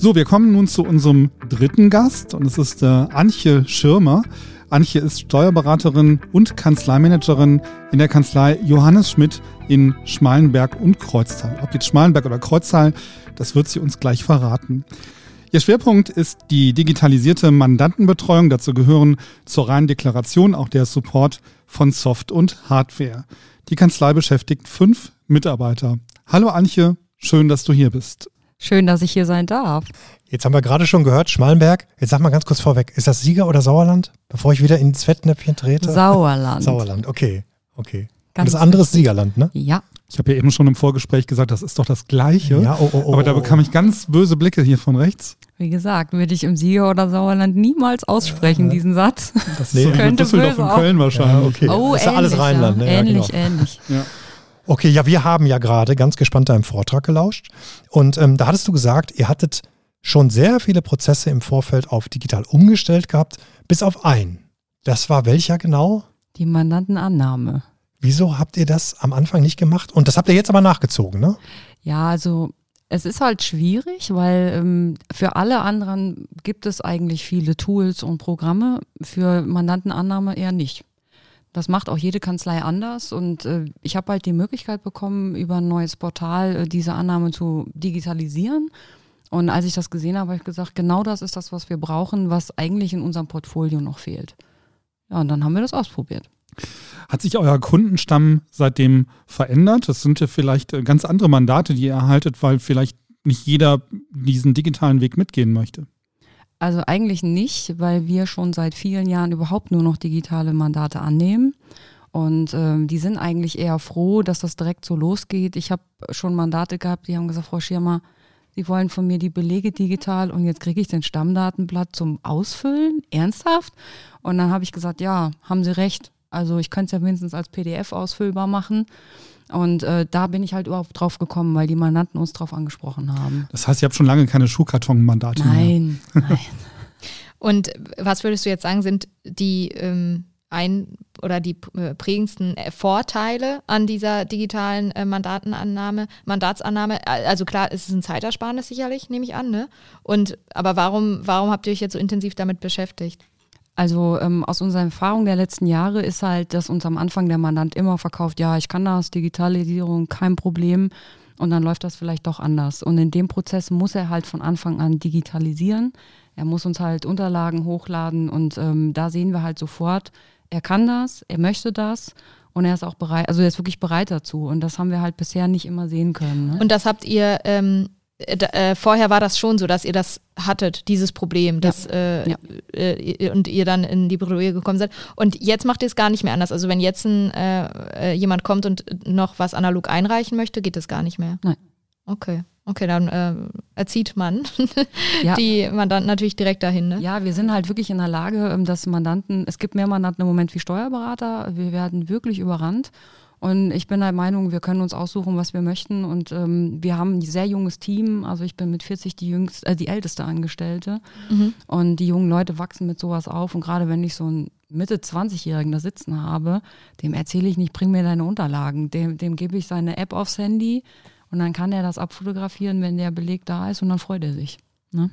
So, wir kommen nun zu unserem dritten Gast und es ist äh, Antje Schirmer. Antje ist Steuerberaterin und Kanzleimanagerin in der Kanzlei Johannes Schmidt in Schmalenberg und Kreuztal. Ob jetzt Schmalenberg oder Kreuztal, das wird sie uns gleich verraten. Ihr Schwerpunkt ist die digitalisierte Mandantenbetreuung. Dazu gehören zur reinen Deklaration auch der Support von Soft- und Hardware. Die Kanzlei beschäftigt fünf Mitarbeiter. Hallo Antje, schön, dass du hier bist. Schön, dass ich hier sein darf. Jetzt haben wir gerade schon gehört, Schmalenberg. Jetzt sag mal ganz kurz vorweg, ist das Sieger oder Sauerland? Bevor ich wieder ins Fettnäpfchen trete. Sauerland. Sauerland, okay, okay. Ganz Und das andere ist Siegerland, ne? Ja. Ich habe ja eben schon im Vorgespräch gesagt, das ist doch das Gleiche. Ja, oh, oh, oh, Aber da bekam ich ganz böse Blicke hier von rechts. Wie gesagt, würde ich im Sieger oder Sauerland niemals aussprechen, ja. diesen Satz. Das nee, könnte Düsseldorf und Köln wahrscheinlich. Ja, okay. Oh, das ist ja alles Rheinland. Ne? Ähnlich, genau. ähnlich. Okay, ja, wir haben ja gerade ganz gespannt deinem Vortrag gelauscht. Und ähm, da hattest du gesagt, ihr hattet schon sehr viele Prozesse im Vorfeld auf digital umgestellt gehabt, bis auf einen. Das war welcher genau? Die Mandantenannahme. Wieso habt ihr das am Anfang nicht gemacht? Und das habt ihr jetzt aber nachgezogen, ne? Ja, also es ist halt schwierig, weil ähm, für alle anderen gibt es eigentlich viele Tools und Programme, für Mandantenannahme eher nicht. Das macht auch jede Kanzlei anders und äh, ich habe halt die Möglichkeit bekommen, über ein neues Portal äh, diese Annahme zu digitalisieren. Und als ich das gesehen habe, habe ich gesagt, genau das ist das, was wir brauchen, was eigentlich in unserem Portfolio noch fehlt. Ja, und dann haben wir das ausprobiert. Hat sich euer Kundenstamm seitdem verändert? Das sind ja vielleicht äh, ganz andere Mandate, die ihr erhaltet, weil vielleicht nicht jeder diesen digitalen Weg mitgehen möchte. Also eigentlich nicht, weil wir schon seit vielen Jahren überhaupt nur noch digitale Mandate annehmen. Und ähm, die sind eigentlich eher froh, dass das direkt so losgeht. Ich habe schon Mandate gehabt, die haben gesagt, Frau Schirmer, Sie wollen von mir die Belege digital und jetzt kriege ich den Stammdatenblatt zum Ausfüllen? Ernsthaft? Und dann habe ich gesagt, ja, haben Sie recht. Also ich könnte es ja mindestens als PDF ausfüllbar machen. Und äh, da bin ich halt überhaupt drauf gekommen, weil die Mandanten uns drauf angesprochen haben. Das heißt, ihr habt schon lange keine Schuhkarton-Mandate Nein, mehr. nein. Und was würdest du jetzt sagen, sind die, ähm, ein oder die äh, prägendsten äh, Vorteile an dieser digitalen äh, Mandatenannahme, Mandatsannahme? Also klar, es ist ein Zeitersparnis sicherlich, nehme ich an, ne? Und aber warum, warum habt ihr euch jetzt so intensiv damit beschäftigt? Also ähm, aus unserer Erfahrung der letzten Jahre ist halt, dass uns am Anfang der Mandant immer verkauft, ja, ich kann das, Digitalisierung, kein Problem. Und dann läuft das vielleicht doch anders. Und in dem Prozess muss er halt von Anfang an digitalisieren. Er muss uns halt Unterlagen hochladen und ähm, da sehen wir halt sofort, er kann das, er möchte das und er ist auch bereit, also er ist wirklich bereit dazu. Und das haben wir halt bisher nicht immer sehen können. Ne? Und das habt ihr, ähm, äh, vorher war das schon so, dass ihr das hattet, dieses Problem, dass, ja. Äh, ja. Äh, und ihr dann in die Bredouille gekommen seid. Und jetzt macht ihr es gar nicht mehr anders. Also wenn jetzt ein, äh, äh, jemand kommt und noch was analog einreichen möchte, geht das gar nicht mehr. Nein. Okay. Okay, dann äh, erzieht man ja. die Mandanten natürlich direkt dahin. Ne? Ja, wir sind halt wirklich in der Lage, ähm, dass Mandanten, es gibt mehr Mandanten im Moment wie Steuerberater, wir werden wirklich überrannt. Und ich bin der Meinung, wir können uns aussuchen, was wir möchten. Und ähm, wir haben ein sehr junges Team. Also ich bin mit 40 die jüngste, äh, die älteste Angestellte. Mhm. Und die jungen Leute wachsen mit sowas auf. Und gerade wenn ich so einen Mitte 20-Jährigen da sitzen habe, dem erzähle ich nicht, bring mir deine Unterlagen. Dem, dem gebe ich seine App aufs Handy und dann kann er das abfotografieren, wenn der Beleg da ist und dann freut er sich. Ne?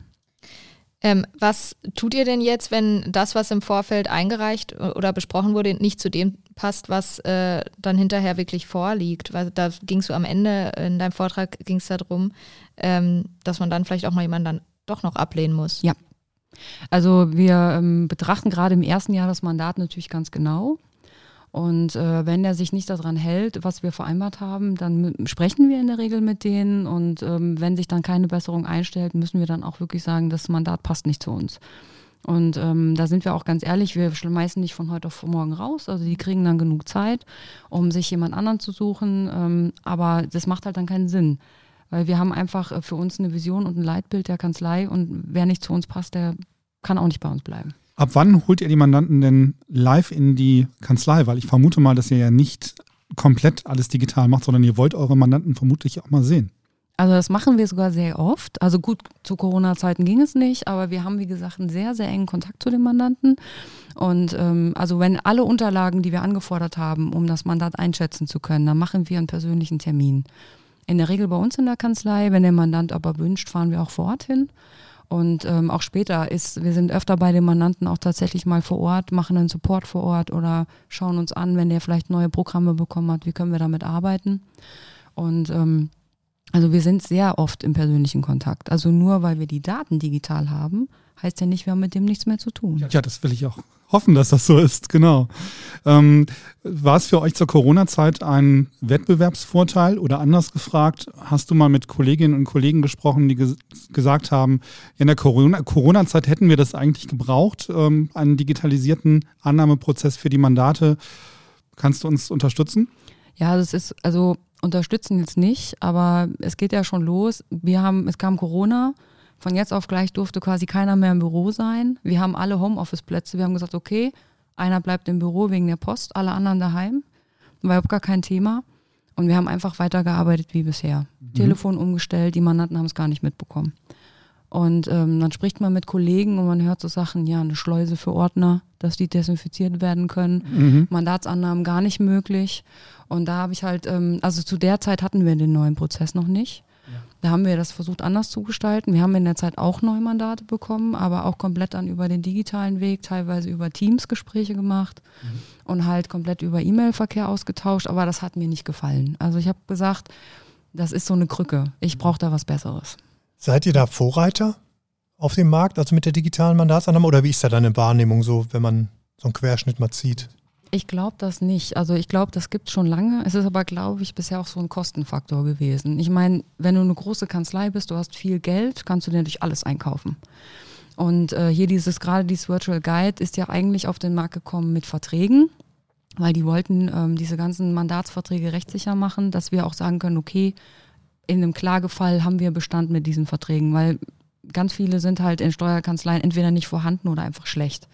Ähm, was tut ihr denn jetzt, wenn das, was im Vorfeld eingereicht oder besprochen wurde, nicht zu dem passt, was äh, dann hinterher wirklich vorliegt? Weil da ging es am Ende, in deinem Vortrag ging es darum, ähm, dass man dann vielleicht auch mal jemanden dann doch noch ablehnen muss. Ja. Also wir ähm, betrachten gerade im ersten Jahr das Mandat natürlich ganz genau. Und äh, wenn er sich nicht daran hält, was wir vereinbart haben, dann sprechen wir in der Regel mit denen. Und ähm, wenn sich dann keine Besserung einstellt, müssen wir dann auch wirklich sagen, das Mandat passt nicht zu uns. Und ähm, da sind wir auch ganz ehrlich, wir schmeißen nicht von heute auf morgen raus. Also die kriegen dann genug Zeit, um sich jemand anderen zu suchen. Ähm, aber das macht halt dann keinen Sinn. Weil wir haben einfach äh, für uns eine Vision und ein Leitbild der Kanzlei und wer nicht zu uns passt, der kann auch nicht bei uns bleiben. Ab wann holt ihr die Mandanten denn live in die Kanzlei? Weil ich vermute mal, dass ihr ja nicht komplett alles digital macht, sondern ihr wollt eure Mandanten vermutlich auch mal sehen. Also das machen wir sogar sehr oft. Also gut, zu Corona-Zeiten ging es nicht, aber wir haben, wie gesagt, einen sehr, sehr engen Kontakt zu den Mandanten. Und ähm, also wenn alle Unterlagen, die wir angefordert haben, um das Mandat einschätzen zu können, dann machen wir einen persönlichen Termin. In der Regel bei uns in der Kanzlei. Wenn der Mandant aber wünscht, fahren wir auch vor Ort hin. Und ähm, auch später ist, wir sind öfter bei den Mandanten auch tatsächlich mal vor Ort, machen einen Support vor Ort oder schauen uns an, wenn der vielleicht neue Programme bekommen hat, wie können wir damit arbeiten. Und ähm, also wir sind sehr oft im persönlichen Kontakt. Also nur weil wir die Daten digital haben, heißt ja nicht, wir haben mit dem nichts mehr zu tun. Ja, das will ich auch hoffen, dass das so ist, genau. Ähm, war es für euch zur Corona-Zeit ein Wettbewerbsvorteil oder anders gefragt, hast du mal mit Kolleginnen und Kollegen gesprochen, die ges gesagt haben, in der Corona-Zeit hätten wir das eigentlich gebraucht, ähm, einen digitalisierten Annahmeprozess für die Mandate. Kannst du uns unterstützen? Ja, das ist, also unterstützen jetzt nicht, aber es geht ja schon los. Wir haben, es kam Corona, von jetzt auf gleich durfte quasi keiner mehr im Büro sein. Wir haben alle Homeoffice-Plätze. Wir haben gesagt, okay, einer bleibt im Büro wegen der Post, alle anderen daheim. War überhaupt gar kein Thema. Und wir haben einfach weitergearbeitet wie bisher. Mhm. Telefon umgestellt, die Mandanten haben es gar nicht mitbekommen. Und ähm, dann spricht man mit Kollegen und man hört so Sachen, ja, eine Schleuse für Ordner, dass die desinfiziert werden können. Mhm. Mandatsannahmen gar nicht möglich. Und da habe ich halt, ähm, also zu der Zeit hatten wir den neuen Prozess noch nicht. Da haben wir das versucht anders zu gestalten. Wir haben in der Zeit auch neue Mandate bekommen, aber auch komplett dann über den digitalen Weg, teilweise über Teams Gespräche gemacht mhm. und halt komplett über E-Mail-Verkehr ausgetauscht. Aber das hat mir nicht gefallen. Also ich habe gesagt, das ist so eine Krücke. Ich mhm. brauche da was Besseres. Seid ihr da Vorreiter auf dem Markt, also mit der digitalen Mandatsannahme? Oder wie ist da deine Wahrnehmung so, wenn man so einen Querschnitt mal zieht? Ich glaube das nicht. Also ich glaube, das gibt es schon lange. Es ist aber, glaube ich, bisher auch so ein Kostenfaktor gewesen. Ich meine, wenn du eine große Kanzlei bist, du hast viel Geld, kannst du dir natürlich alles einkaufen. Und äh, hier dieses, gerade dieses Virtual Guide ist ja eigentlich auf den Markt gekommen mit Verträgen, weil die wollten ähm, diese ganzen Mandatsverträge rechtssicher machen, dass wir auch sagen können, okay, in einem Klagefall haben wir Bestand mit diesen Verträgen, weil ganz viele sind halt in Steuerkanzleien entweder nicht vorhanden oder einfach schlecht.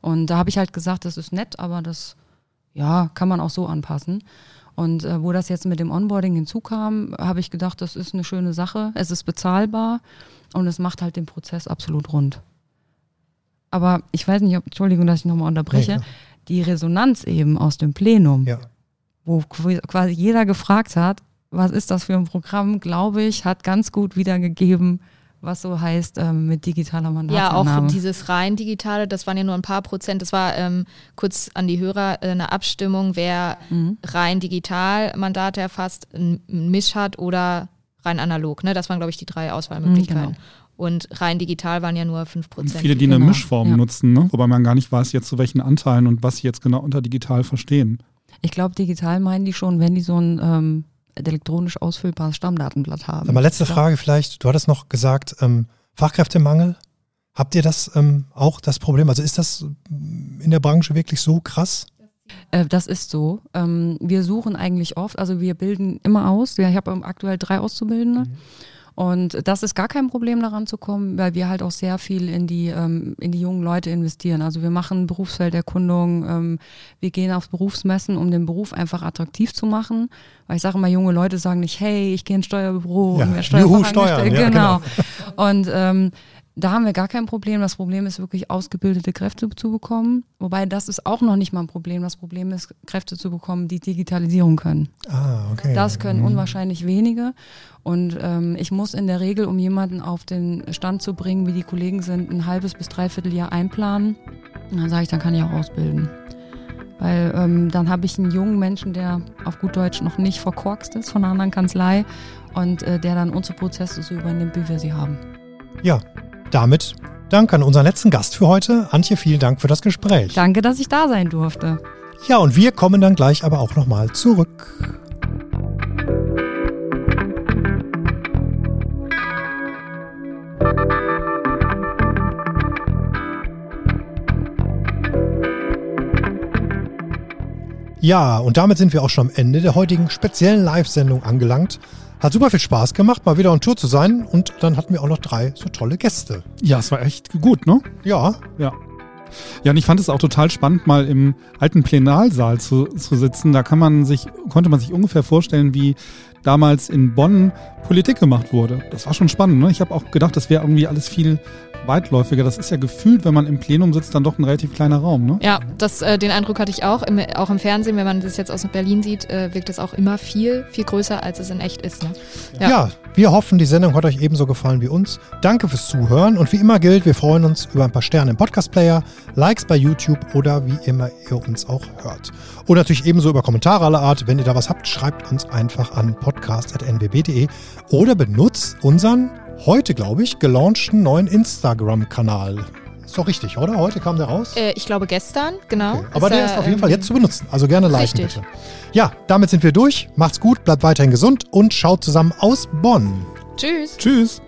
Und da habe ich halt gesagt, das ist nett, aber das ja, kann man auch so anpassen. Und äh, wo das jetzt mit dem Onboarding hinzukam, habe ich gedacht, das ist eine schöne Sache. Es ist bezahlbar und es macht halt den Prozess absolut rund. Aber ich weiß nicht, ob, Entschuldigung, dass ich nochmal unterbreche. Nee, die Resonanz eben aus dem Plenum, Ja. wo qu- quasi jeder gefragt hat, was ist das für ein Programm, glaube ich, hat ganz gut wiedergegeben, was so heißt ähm, mit digitaler Ja, auch Mandatsannahme. dieses rein digitale, das waren ja nur ein paar Prozent. Das war ähm, kurz an die Hörer äh, eine Abstimmung, wer Mhm. rein digital Mandate erfasst, ein ein Misch hat oder rein analog. Ne? Das waren, glaube ich, die drei Auswahlmöglichkeiten. Mhm, Und rein digital waren ja nur 5 Und Prozent. viele, die eine Genau, Mischform ja. nutzen, ne? wobei man gar nicht weiß, jetzt zu welchen Anteilen und was sie jetzt genau unter digital verstehen. Ich glaube, digital meinen die schon, wenn die so ein ähm, elektronisch ausfüllbares Stammdatenblatt haben. Mal, letzte Ja. Frage vielleicht. Du hattest noch gesagt, ähm, Fachkräftemangel. Habt ihr das ähm, auch das Problem? Also ist das ähm, in der Branche wirklich so krass? Äh, das ist so. Ähm, wir suchen eigentlich oft, also wir bilden immer aus. Ich habe ähm, aktuell drei Auszubildende. Und das ist gar kein Problem daran zu kommen, weil wir halt auch sehr viel in die, ähm, in die jungen Leute investieren. Also wir machen Berufsfelderkundung, ähm, wir gehen auf Berufsmessen, um den Beruf einfach attraktiv zu machen. Weil ich sage immer, junge Leute sagen nicht, hey, ich gehe ins Steuerbüro Ja, und juhu, Steuerfachangestellt. Steuern, ja, genau. Und ähm, da haben wir gar kein Problem. Das Problem ist wirklich ausgebildete Kräfte zu bekommen. Wobei das ist auch noch nicht mal ein Problem. Das Problem ist, Kräfte zu bekommen, die Digitalisierung können. Ah, okay. Das können unwahrscheinlich wenige. Und ähm, ich muss in der Regel, um jemanden auf den Stand zu bringen, wie die Kollegen sind, ein halbes bis dreiviertel Jahr einplanen. Und dann sage ich, dann kann ich auch ausbilden. Weil ähm, dann habe ich einen jungen Menschen, der auf gut Deutsch noch nicht verkorkst ist von einer anderen Kanzlei und äh, der dann unsere Prozesse so übernimmt, wie wir sie haben. Ja, damit Dank an unseren letzten Gast für heute. Antje, vielen Dank für das Gespräch. Danke, dass ich da sein durfte. Ja, und wir kommen dann gleich aber auch nochmal zurück. Ja, und damit sind wir auch schon am Ende der heutigen speziellen Live-Sendung angelangt. Hat super viel Spaß gemacht, mal wieder on Tour zu sein. Und dann hatten wir auch noch drei so tolle Gäste. Ja, es war echt gut, ne? Ja, Ja. Ja, und ich fand es auch total spannend, mal im alten Plenarsaal zu, zu sitzen. Da kann man sich, konnte man sich ungefähr vorstellen, wie damals in Bonn Politik gemacht wurde. Das war schon spannend, ne? Ich habe auch gedacht, das wäre irgendwie alles viel weitläufiger. Das ist ja gefühlt, wenn man im Plenum sitzt, dann doch ein relativ kleiner Raum, ne? Ja, das, äh, den Eindruck hatte ich auch. Im, auch im Fernsehen, wenn man das jetzt aus Berlin sieht, äh, wirkt es auch immer viel, viel größer, als es in echt ist. Ne? Ja. wir hoffen, die Sendung hat euch ebenso gefallen wie uns. Danke fürs Zuhören und wie immer gilt, wir freuen uns über ein paar Sterne im Podcast-Player, Likes bei YouTube oder wie immer ihr uns auch hört. Und natürlich ebenso über Kommentare aller Art. Wenn ihr da was habt, schreibt uns einfach an podcast.nwb.de oder benutzt unseren heute, glaube ich, gelaunchten neuen Instagram-Kanal. Ist doch richtig, oder? Heute kam der raus. Äh, ich glaube gestern, genau. Okay. Aber der äh, ist auf jeden ähm, Fall jetzt zu benutzen. Also gerne liken richtig. bitte. Ja, damit sind wir durch. Macht's gut, bleibt weiterhin gesund und schaut zusammen aus Bonn. Tschüss. Tschüss.